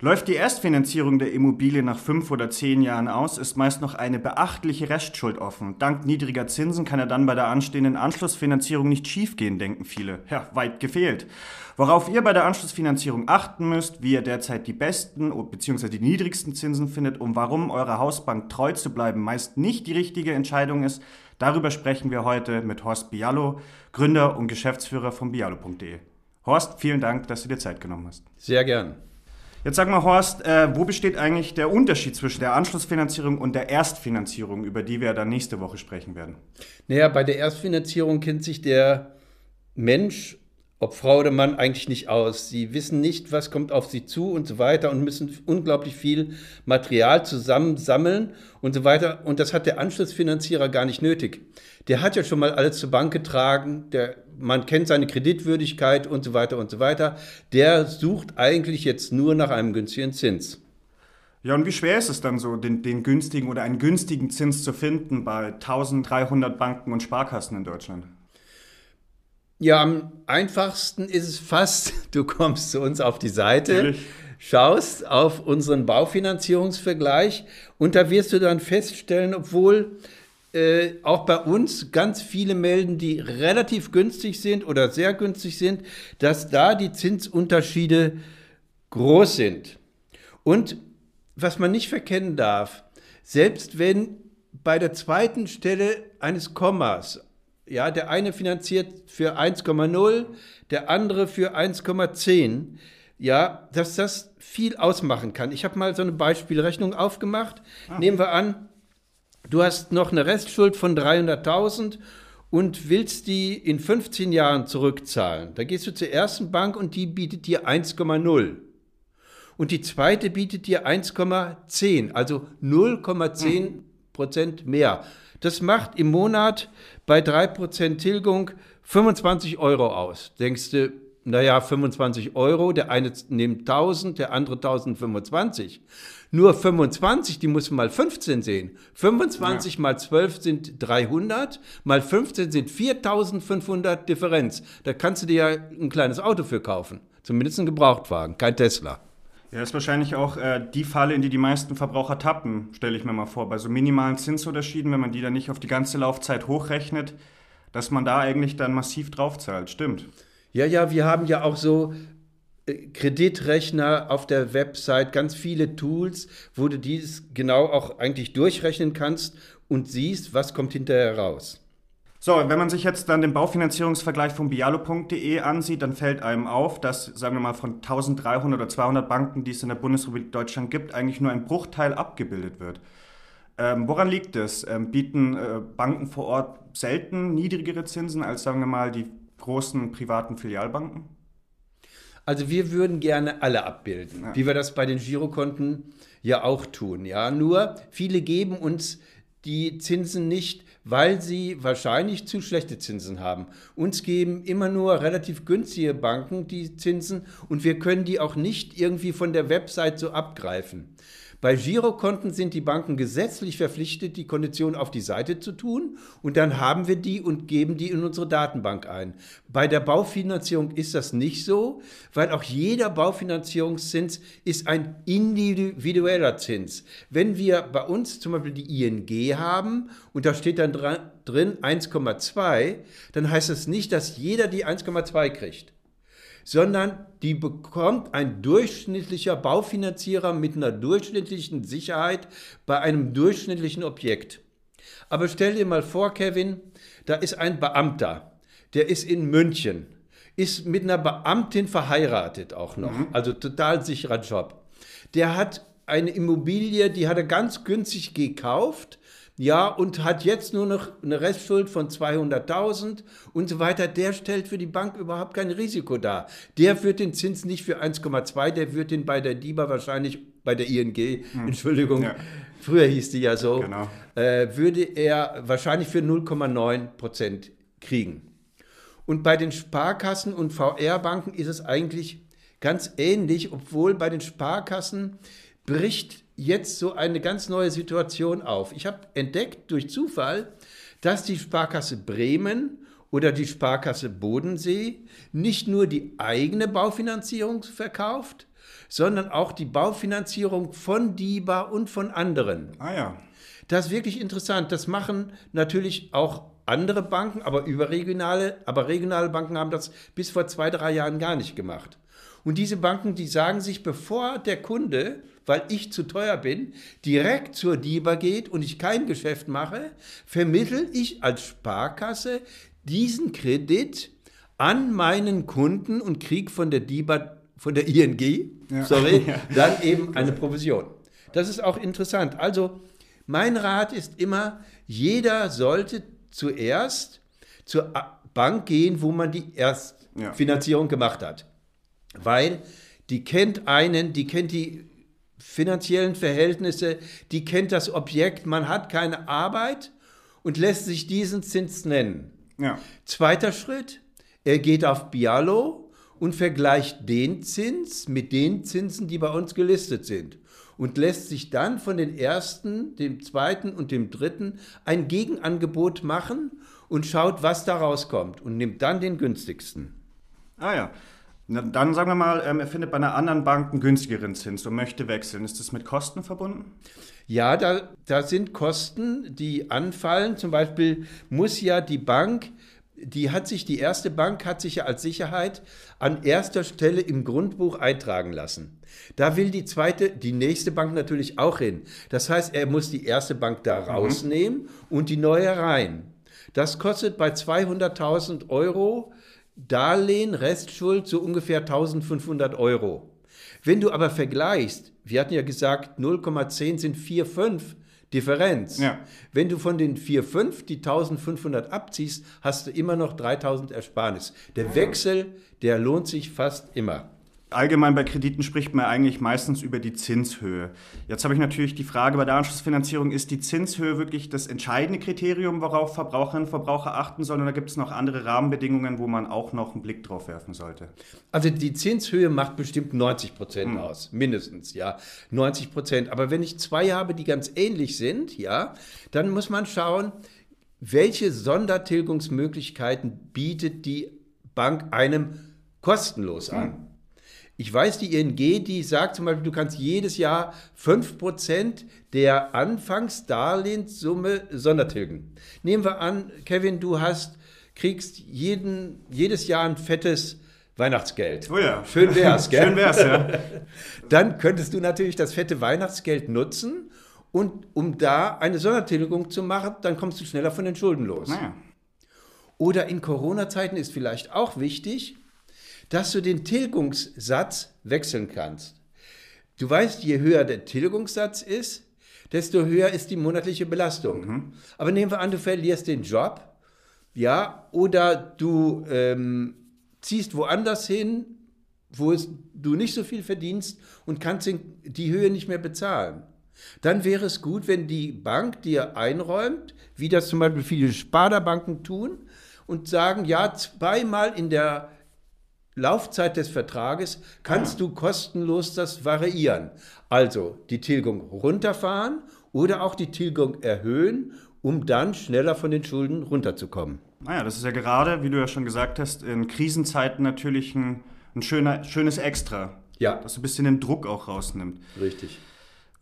Läuft die Erstfinanzierung der Immobilie nach fünf oder zehn Jahren aus, ist meist noch eine beachtliche Restschuld offen. Dank niedriger Zinsen kann er dann bei der anstehenden Anschlussfinanzierung nicht schiefgehen, denken viele. Ja, weit gefehlt. Worauf ihr bei der Anschlussfinanzierung achten müsst, wie ihr derzeit die besten bzw. die niedrigsten Zinsen findet und warum eurer Hausbank treu zu bleiben meist nicht die richtige Entscheidung ist, darüber sprechen wir heute mit Horst Bialo, Gründer und Geschäftsführer von bialo.de. Horst, vielen Dank, dass du dir Zeit genommen hast. Sehr gern. Jetzt sag mal, Horst, äh, wo besteht eigentlich der Unterschied zwischen der Anschlussfinanzierung und der Erstfinanzierung, über die wir dann nächste Woche sprechen werden? Naja, bei der Erstfinanzierung kennt sich der Mensch, ob Frau oder Mann, eigentlich nicht aus. Sie wissen nicht, was kommt auf sie zu und so weiter und müssen unglaublich viel Material zusammensammeln und so weiter. Und das hat der Anschlussfinanzierer gar nicht nötig. Der hat ja schon mal alles zur Bank getragen, der man kennt seine Kreditwürdigkeit und so weiter und so weiter. Der sucht eigentlich jetzt nur nach einem günstigen Zins. Ja, und wie schwer ist es dann so, den, den günstigen oder einen günstigen Zins zu finden bei 1300 Banken und Sparkassen in Deutschland? Ja, am einfachsten ist es fast, du kommst zu uns auf die Seite, Natürlich. schaust auf unseren Baufinanzierungsvergleich und da wirst du dann feststellen, obwohl äh, auch bei uns ganz viele melden, die relativ günstig sind oder sehr günstig sind, dass da die Zinsunterschiede groß sind. Und was man nicht verkennen darf, selbst wenn bei der zweiten Stelle eines Kommas, ja, der eine finanziert für 1,0, der andere für 1,10, ja, dass das viel ausmachen kann. Ich habe mal so eine Beispielrechnung aufgemacht. Ah. Nehmen wir an, du hast noch eine Restschuld von 300.000 und willst die in 15 Jahren zurückzahlen. Da gehst du zur ersten Bank und die bietet dir 1,0. Und die zweite bietet dir 1,10, also 0,10 Prozent mehr. Das macht im Monat bei 3% Tilgung 25 Euro aus. Denkst du, naja, 25 Euro, der eine nimmt 1000, der andere 1025. Nur 25, die muss man mal 15 sehen. 25 ja. mal 12 sind 300, mal 15 sind 4500 Differenz. Da kannst du dir ja ein kleines Auto für kaufen. Zumindest ein Gebrauchtwagen, kein Tesla. Ja, ist wahrscheinlich auch äh, die Falle, in die die meisten Verbraucher tappen, stelle ich mir mal vor. Bei so minimalen Zinsunterschieden, wenn man die dann nicht auf die ganze Laufzeit hochrechnet, dass man da eigentlich dann massiv draufzahlt. Stimmt. Ja, ja, wir haben ja auch so äh, Kreditrechner auf der Website, ganz viele Tools, wo du dies genau auch eigentlich durchrechnen kannst und siehst, was kommt hinterher raus. So, wenn man sich jetzt dann den Baufinanzierungsvergleich von bialo.de ansieht, dann fällt einem auf, dass, sagen wir mal, von 1300 oder 200 Banken, die es in der Bundesrepublik Deutschland gibt, eigentlich nur ein Bruchteil abgebildet wird. Ähm, woran liegt es? Ähm, bieten äh, Banken vor Ort selten niedrigere Zinsen als, sagen wir mal, die großen privaten Filialbanken? Also wir würden gerne alle abbilden, ja. wie wir das bei den Girokonten ja auch tun. Ja, nur viele geben uns die Zinsen nicht, weil sie wahrscheinlich zu schlechte Zinsen haben. Uns geben immer nur relativ günstige Banken die Zinsen und wir können die auch nicht irgendwie von der Website so abgreifen. Bei Girokonten sind die Banken gesetzlich verpflichtet, die Konditionen auf die Seite zu tun und dann haben wir die und geben die in unsere Datenbank ein. Bei der Baufinanzierung ist das nicht so, weil auch jeder Baufinanzierungszins ist ein individueller Zins. Wenn wir bei uns zum Beispiel die ING haben und da steht dann drin 1,2, dann heißt das nicht, dass jeder die 1,2 kriegt sondern die bekommt ein durchschnittlicher Baufinanzierer mit einer durchschnittlichen Sicherheit bei einem durchschnittlichen Objekt. Aber stell dir mal vor, Kevin, da ist ein Beamter, der ist in München, ist mit einer Beamtin verheiratet auch noch, mhm. also total sicherer Job. Der hat eine Immobilie, die hat er ganz günstig gekauft ja, und hat jetzt nur noch eine Restschuld von 200.000 und so weiter, der stellt für die Bank überhaupt kein Risiko dar. Der wird den Zins nicht für 1,2, der wird den bei der DIBA wahrscheinlich, bei der ING, hm. Entschuldigung, ja. früher hieß die ja so, genau. äh, würde er wahrscheinlich für 0,9 Prozent kriegen. Und bei den Sparkassen und VR-Banken ist es eigentlich ganz ähnlich, obwohl bei den Sparkassen bricht jetzt so eine ganz neue Situation auf. Ich habe entdeckt durch Zufall, dass die Sparkasse Bremen oder die Sparkasse Bodensee nicht nur die eigene Baufinanzierung verkauft, sondern auch die Baufinanzierung von DIBA und von anderen. Ah ja. Das ist wirklich interessant. Das machen natürlich auch andere Banken, aber überregionale, aber regionale Banken haben das bis vor zwei, drei Jahren gar nicht gemacht. Und diese Banken, die sagen sich, bevor der Kunde, weil ich zu teuer bin, direkt zur DIBA geht und ich kein Geschäft mache, vermittel ich als Sparkasse diesen Kredit an meinen Kunden und kriege von der DIBA, von der ING, ja. sorry, dann eben eine Provision. Das ist auch interessant. Also mein Rat ist immer, jeder sollte zuerst zur Bank gehen, wo man die Erstfinanzierung ja. gemacht hat. Weil die kennt einen, die kennt die finanziellen Verhältnisse, die kennt das Objekt, man hat keine Arbeit und lässt sich diesen Zins nennen. Ja. Zweiter Schritt, er geht auf Bialo und vergleicht den Zins mit den Zinsen, die bei uns gelistet sind und lässt sich dann von den ersten, dem zweiten und dem dritten ein Gegenangebot machen und schaut, was da rauskommt und nimmt dann den günstigsten. Ah ja. Dann sagen wir mal, ähm, er findet bei einer anderen Bank einen günstigeren Zins und möchte wechseln. Ist das mit Kosten verbunden? Ja, da, da sind Kosten, die anfallen. Zum Beispiel muss ja die Bank, die hat sich, die erste Bank hat sich ja als Sicherheit an erster Stelle im Grundbuch eintragen lassen. Da will die zweite, die nächste Bank natürlich auch hin. Das heißt, er muss die erste Bank da mhm. rausnehmen mhm. und die neue rein. Das kostet bei 200.000 Euro Darlehen, Restschuld so ungefähr 1500 Euro. Wenn du aber vergleichst, wir hatten ja gesagt, 0,10 sind 4,5 Differenz. Ja. Wenn du von den 4,5 die 1500 abziehst, hast du immer noch 3000 Ersparnis. Der Wechsel, der lohnt sich fast immer. Allgemein bei Krediten spricht man eigentlich meistens über die Zinshöhe. Jetzt habe ich natürlich die Frage bei der Anschlussfinanzierung, ist die Zinshöhe wirklich das entscheidende Kriterium, worauf Verbraucherinnen und Verbraucher achten sollen, oder gibt es noch andere Rahmenbedingungen, wo man auch noch einen Blick drauf werfen sollte? Also die Zinshöhe macht bestimmt 90 Prozent hm. aus, mindestens, ja, 90 Prozent. Aber wenn ich zwei habe, die ganz ähnlich sind, ja, dann muss man schauen, welche Sondertilgungsmöglichkeiten bietet die Bank einem kostenlos an. Hm. Ich weiß, die ING, die sagt zum Beispiel, du kannst jedes Jahr 5% der Anfangsdarlehenssumme sondertilgen. Nehmen wir an, Kevin, du hast, kriegst jeden, jedes Jahr ein fettes Weihnachtsgeld. Oh ja. Schön wär's, gell? Schön wär's, ja. Dann könntest du natürlich das fette Weihnachtsgeld nutzen und um da eine Sondertilgung zu machen, dann kommst du schneller von den Schulden los. Naja. Oder in Corona-Zeiten ist vielleicht auch wichtig, dass du den Tilgungssatz wechseln kannst. Du weißt, je höher der Tilgungssatz ist, desto höher ist die monatliche Belastung. Mhm. Aber nehmen wir an, du verlierst den Job, ja, oder du ähm, ziehst woanders hin, wo es, du nicht so viel verdienst und kannst die Höhe nicht mehr bezahlen. Dann wäre es gut, wenn die Bank dir einräumt, wie das zum Beispiel viele Sparda-Banken tun, und sagen, ja, zweimal in der Laufzeit des Vertrages kannst du kostenlos das variieren. Also die Tilgung runterfahren oder auch die Tilgung erhöhen, um dann schneller von den Schulden runterzukommen. Naja, das ist ja gerade, wie du ja schon gesagt hast, in Krisenzeiten natürlich ein, ein schöner, schönes Extra. Ja. Das ein bisschen den Druck auch rausnimmt. Richtig.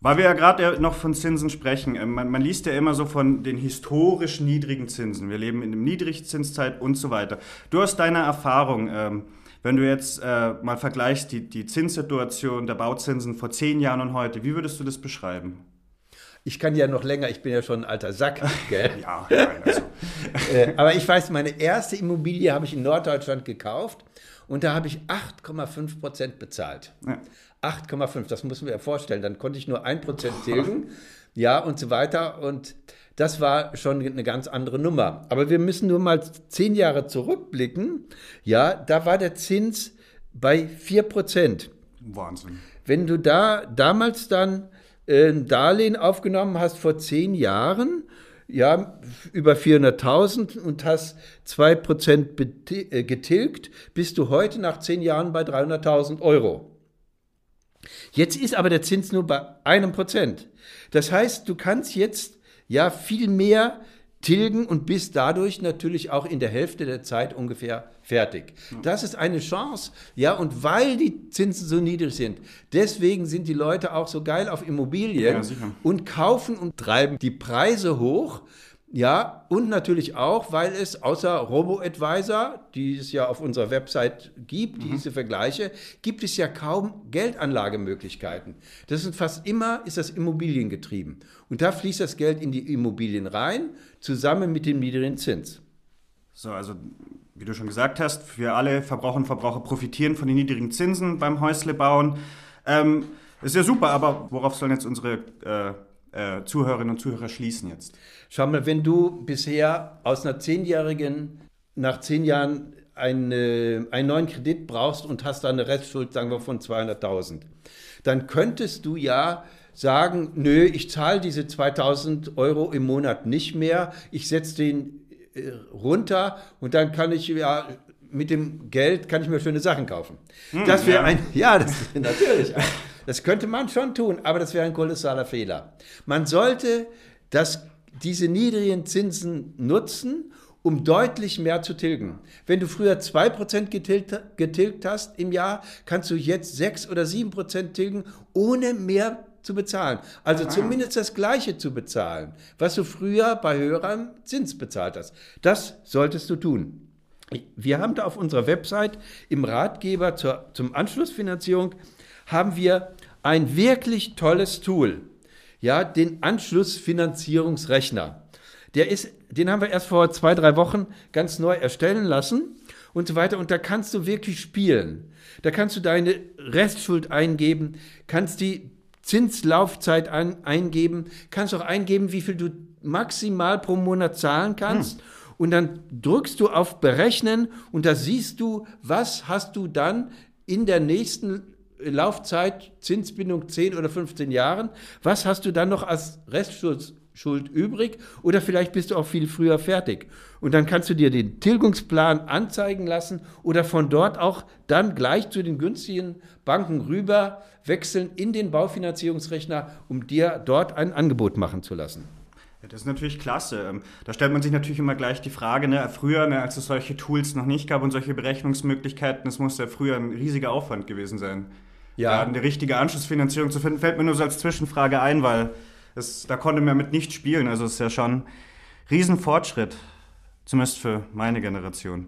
Weil wir ja gerade noch von Zinsen sprechen. Ähm, man, man, liest ja immer so von den historisch niedrigen Zinsen. Wir leben in einer Niedrigzinszeit und so weiter. Du hast deine Erfahrung. Ähm, wenn du jetzt äh, mal vergleichst die, die Zinssituation der Bauzinsen vor zehn Jahren und heute, wie würdest du das beschreiben? Ich kann ja noch länger, ich bin ja schon ein alter Sack. Gell? ja, nein, also. äh, aber ich weiß, meine erste Immobilie habe ich in Norddeutschland gekauft und da habe ich 8,5 Prozent bezahlt. Ja. 8,5, das muss man ja vorstellen. Dann konnte ich nur 1 Prozent tilgen, ja, und so weiter. Und das war schon eine ganz andere Nummer. Aber wir müssen nur mal zehn Jahre zurückblicken. Ja, da war der Zins bei 4 Prozent. Wahnsinn. Wenn du da damals dann äh, ein Darlehen aufgenommen hast vor zehn Jahren, ja, über 400.000 und hast 2% äh, getilgt, bist du heute nach zehn Jahren bei 300.000 Euro. Jetzt ist aber der Zins nur bei einem Prozent. Das heißt, du kannst jetzt ja viel mehr tilgen und bist dadurch natürlich auch in der Hälfte der Zeit ungefähr fertig. Das ist eine Chance, ja, und weil die Zinsen so niedrig sind, deswegen sind die Leute auch so geil auf Immobilien Ja, und kaufen und treiben die Preise hoch. Ja, und natürlich auch, weil es außer Robo-Advisor, die es ja auf unserer Website gibt, diese Vergleiche, gibt es ja kaum Geldanlagemöglichkeiten. Das sind fast immer, ist das Immobilien getrieben. Und da fließt das Geld in die Immobilien rein, zusammen mit dem niedrigen Zins. So, also wie du schon gesagt hast, wir alle Verbraucher und Verbraucher profitieren von den niedrigen Zinsen beim Häusle bauen. Ähm, ist ja super, aber worauf sollen jetzt unsere äh, äh, Zuhörerinnen und Zuhörer schließen jetzt? Schau mal, wenn du bisher aus einer zehnjährigen, nach zehn Jahren eine, einen neuen Kredit brauchst und hast da eine Restschuld, sagen wir, von 200.000, dann könntest du ja sagen, nö, ich zahle diese 2000 Euro im Monat nicht mehr, ich setze den äh, runter und dann kann ich ja mit dem Geld kann ich mir schöne Sachen kaufen. das wäre ja. ein, ja, das natürlich. Das könnte man schon tun, aber das wäre ein kolossaler Fehler. Man sollte das, diese niedrigen Zinsen nutzen, um deutlich mehr zu tilgen. Wenn du früher 2% getilgt, getilgt hast im Jahr, kannst du jetzt 6 oder 7% tilgen, ohne mehr zu bezahlen. Also zumindest das Gleiche zu bezahlen, was du früher bei höherem Zins bezahlt hast. Das solltest du tun. Wir haben da auf unserer Website im Ratgeber zur, zum Anschlussfinanzierung haben wir ein wirklich tolles Tool, ja, den Anschlussfinanzierungsrechner. Der ist, den haben wir erst vor zwei, drei Wochen ganz neu erstellen lassen und so weiter. Und da kannst du wirklich spielen. Da kannst du deine Restschuld eingeben, kannst die Zinslaufzeit an, eingeben, kannst auch eingeben, wie viel du maximal pro Monat zahlen kannst. Und dann drückst du auf Berechnen und da siehst du, was hast du dann in der nächsten Laufzeit, Zinsbindung 10 oder 15 Jahren, was hast du dann noch als Restschuld Schuld übrig oder vielleicht bist du auch viel früher fertig. Und dann kannst du dir den Tilgungsplan anzeigen lassen oder von dort auch dann gleich zu den günstigen Banken rüber wechseln in den Baufinanzierungsrechner, um dir dort ein Angebot machen zu lassen. Das ist natürlich klasse. Ähm, Da stellt man sich natürlich immer gleich die Frage, ne, früher, ne, als es solche Tools noch nicht gab und solche Berechnungsmöglichkeiten, das muss ja früher ein riesiger Aufwand gewesen sein. Ja. Da eine richtige Anschlussfinanzierung zu finden, fällt mir nur so als Zwischenfrage ein, weil es, da konnte man mit nicht spielen. Also es ist ja schon ein Riesenfortschritt, zumindest für meine Generation.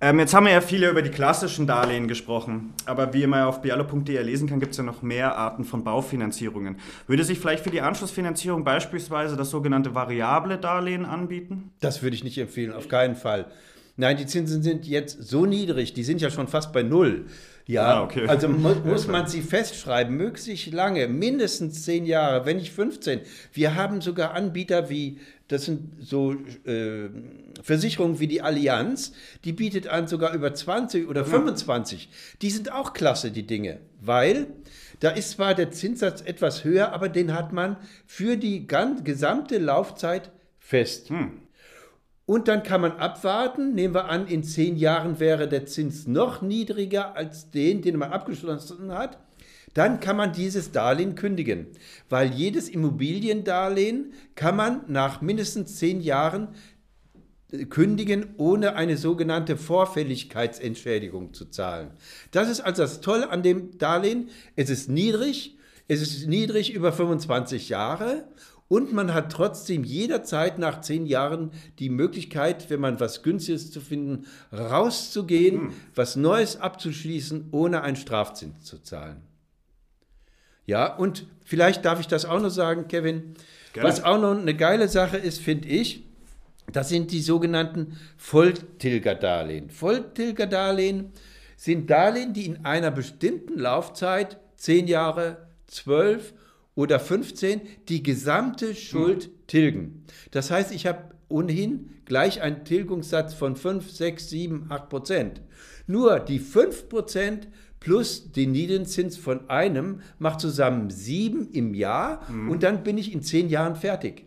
Ähm, jetzt haben wir ja viele über die klassischen Darlehen gesprochen, aber wie man auf bialo.de lesen kann, gibt es ja noch mehr Arten von Baufinanzierungen. Würde sich vielleicht für die Anschlussfinanzierung beispielsweise das sogenannte variable Darlehen anbieten? Das würde ich nicht empfehlen, auf keinen Fall. Nein, die Zinsen sind jetzt so niedrig, die sind ja schon fast bei Null. Ja, Ah, okay. also mu muss man sie festschreiben, möglichst lange, mindestens zehn Jahre, wenn nicht 15. Wir haben sogar Anbieter wie, das sind so äh, Versicherungen wie die Allianz, die bietet an sogar über 20 oder 25. Die sind auch klasse, die Dinge, weil da ist zwar der Zinssatz etwas höher, aber den hat man für die gesamte Laufzeit fest. Und dann kann man abwarten. Nehmen wir an, in zehn Jahren wäre der Zins noch niedriger als den, den man abgeschlossen hat. Dann kann man dieses Darlehen kündigen, weil jedes Immobiliendarlehen kann man nach mindestens zehn Jahren äh, kündigen, ohne eine sogenannte Vorfälligkeitsentschädigung zu zahlen. Das ist also das Tolle an dem Darlehen. Es ist niedrig, es ist niedrig über 25 Jahre und man hat trotzdem jederzeit nach zehn Jahren die Möglichkeit, wenn man was Günstiges zu finden, rauszugehen, was Neues abzuschließen, ohne einen Strafzins zu zahlen. Ja, und vielleicht darf ich das auch noch sagen, Kevin. Gerne. Was auch noch eine geile Sache ist, finde ich, das sind die sogenannten Volltilgerdarlehen. Volltilgerdarlehen sind Darlehen, die in einer bestimmten Laufzeit, 10 Jahre, 12 oder 15, die gesamte Schuld tilgen. Das heißt, ich habe ohnehin gleich einen Tilgungssatz von 5, 6, 7, 8 Prozent. Nur die 5 Prozent plus den Niedrigzins von einem macht zusammen 7 im Jahr und dann bin ich in 10 Jahren fertig.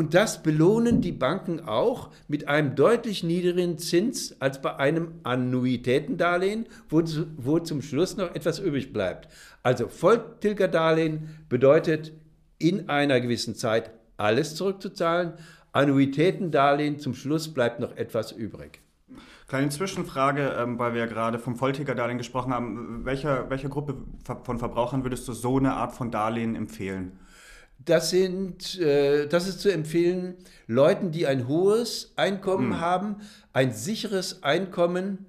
Und das belohnen die Banken auch mit einem deutlich niedrigeren Zins als bei einem Annuitätendarlehen, wo, wo zum Schluss noch etwas übrig bleibt. Also Volltilgerdarlehen bedeutet in einer gewissen Zeit alles zurückzuzahlen, Annuitätendarlehen, zum Schluss bleibt noch etwas übrig. Kleine Zwischenfrage, ähm, weil wir ja gerade vom Volltigerdarlehen gesprochen haben. Welcher, welcher Gruppe von Verbrauchern würdest du so eine Art von Darlehen empfehlen? Das, sind, äh, das ist zu empfehlen Leuten, die ein hohes Einkommen hm. haben, ein sicheres Einkommen,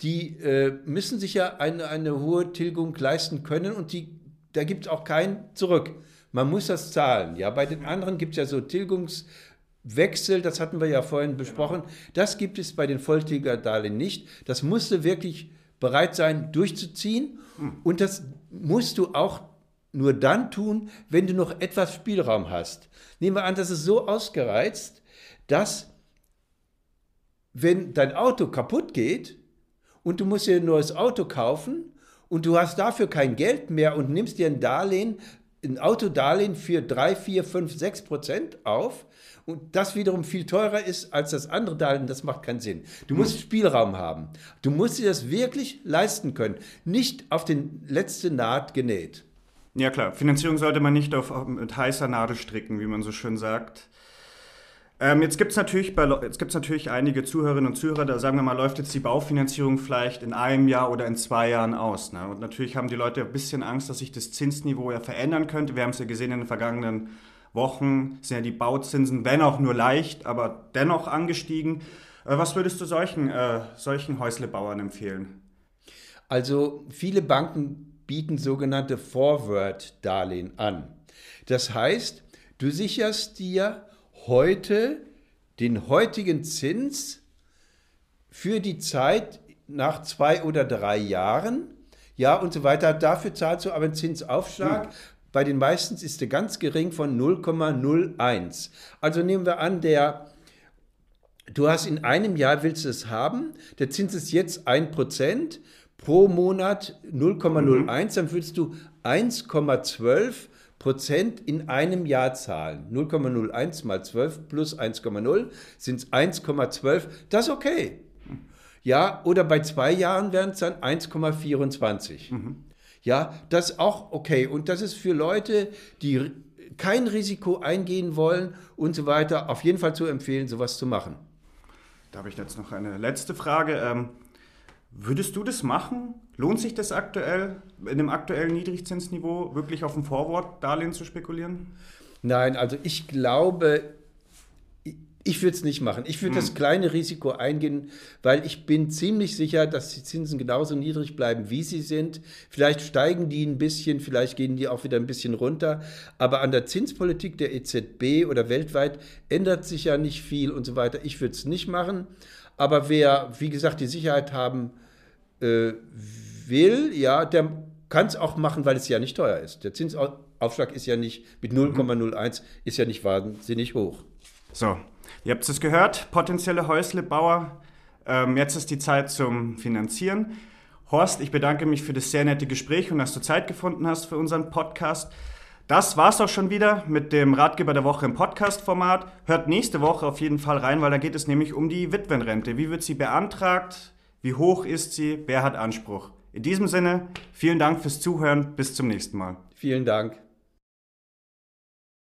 die äh, müssen sich ja eine, eine hohe Tilgung leisten können und die, da gibt es auch kein Zurück. Man muss das zahlen. Ja, bei den anderen gibt es ja so Tilgungswechsel, das hatten wir ja vorhin besprochen. Das gibt es bei den Volltilgerdarlehen nicht. Das musst du wirklich bereit sein, durchzuziehen. Hm. Und das musst du auch nur dann tun, wenn du noch etwas Spielraum hast. Nehmen wir an, das ist so ausgereizt, dass wenn dein Auto kaputt geht und du musst dir ein neues Auto kaufen und du hast dafür kein Geld mehr und nimmst dir ein Darlehen, ein Autodarlehen für 3, 4, 5, 6 Prozent auf und das wiederum viel teurer ist als das andere Darlehen, das macht keinen Sinn. Du musst hm. Spielraum haben. Du musst dir das wirklich leisten können. Nicht auf den letzten Naht genäht. Ja klar, Finanzierung sollte man nicht auf, mit heißer Nadel stricken, wie man so schön sagt. Ähm, jetzt gibt es natürlich, natürlich einige Zuhörerinnen und Zuhörer, da sagen wir mal, läuft jetzt die Baufinanzierung vielleicht in einem Jahr oder in zwei Jahren aus. Ne? Und natürlich haben die Leute ein bisschen Angst, dass sich das Zinsniveau ja verändern könnte. Wir haben es ja gesehen in den vergangenen Wochen, sind ja die Bauzinsen, wenn auch nur leicht, aber dennoch angestiegen. Äh, was würdest du solchen, äh, solchen Häuslebauern empfehlen? Also viele Banken bieten sogenannte Forward-Darlehen an. Das heißt, du sicherst dir heute den heutigen Zins für die Zeit nach zwei oder drei Jahren, ja und so weiter. Dafür zahlst du aber einen Zinsaufschlag. Hm. Bei den meisten ist der ganz gering von 0,01. Also nehmen wir an, der Du hast in einem Jahr, willst du es haben, der Zins ist jetzt 1%, pro Monat 0,01, mhm. dann würdest du 1,12 Prozent in einem Jahr zahlen. 0,01 mal 12 plus 1,0 sind 1,12. Das ist okay. Ja, oder bei zwei Jahren wären es dann 1,24. Mhm. Ja, das ist auch okay. Und das ist für Leute, die kein Risiko eingehen wollen und so weiter, auf jeden Fall zu empfehlen, sowas zu machen. Da habe ich jetzt noch eine letzte Frage. Ähm, Würdest du das machen? Lohnt sich das aktuell, in dem aktuellen Niedrigzinsniveau, wirklich auf ein Forward-Darlehen zu spekulieren? Nein, also ich glaube, ich würde es nicht machen. Ich würde hm. das kleine Risiko eingehen, weil ich bin ziemlich sicher, dass die Zinsen genauso niedrig bleiben, wie sie sind. Vielleicht steigen die ein bisschen, vielleicht gehen die auch wieder ein bisschen runter. Aber an der Zinspolitik der EZB oder weltweit ändert sich ja nicht viel und so weiter. Ich würde es nicht machen. Aber wer, wie gesagt, die Sicherheit haben äh, will, ja, der kann es auch machen, weil es ja nicht teuer ist. Der Zinsaufschlag ist ja nicht mit 0,01 ist ja nicht wahnsinnig hoch. So, ihr habt es gehört, potenzielle Häuslebauer. Ähm, jetzt ist die Zeit zum Finanzieren. Horst, ich bedanke mich für das sehr nette Gespräch und dass du Zeit gefunden hast für unseren Podcast. Das war's auch schon wieder mit dem Ratgeber der Woche im Podcast-Format. Hört nächste Woche auf jeden Fall rein, weil da geht es nämlich um die Witwenrente. Wie wird sie beantragt? Wie hoch ist sie? Wer hat Anspruch? In diesem Sinne, vielen Dank fürs Zuhören. Bis zum nächsten Mal. Vielen Dank.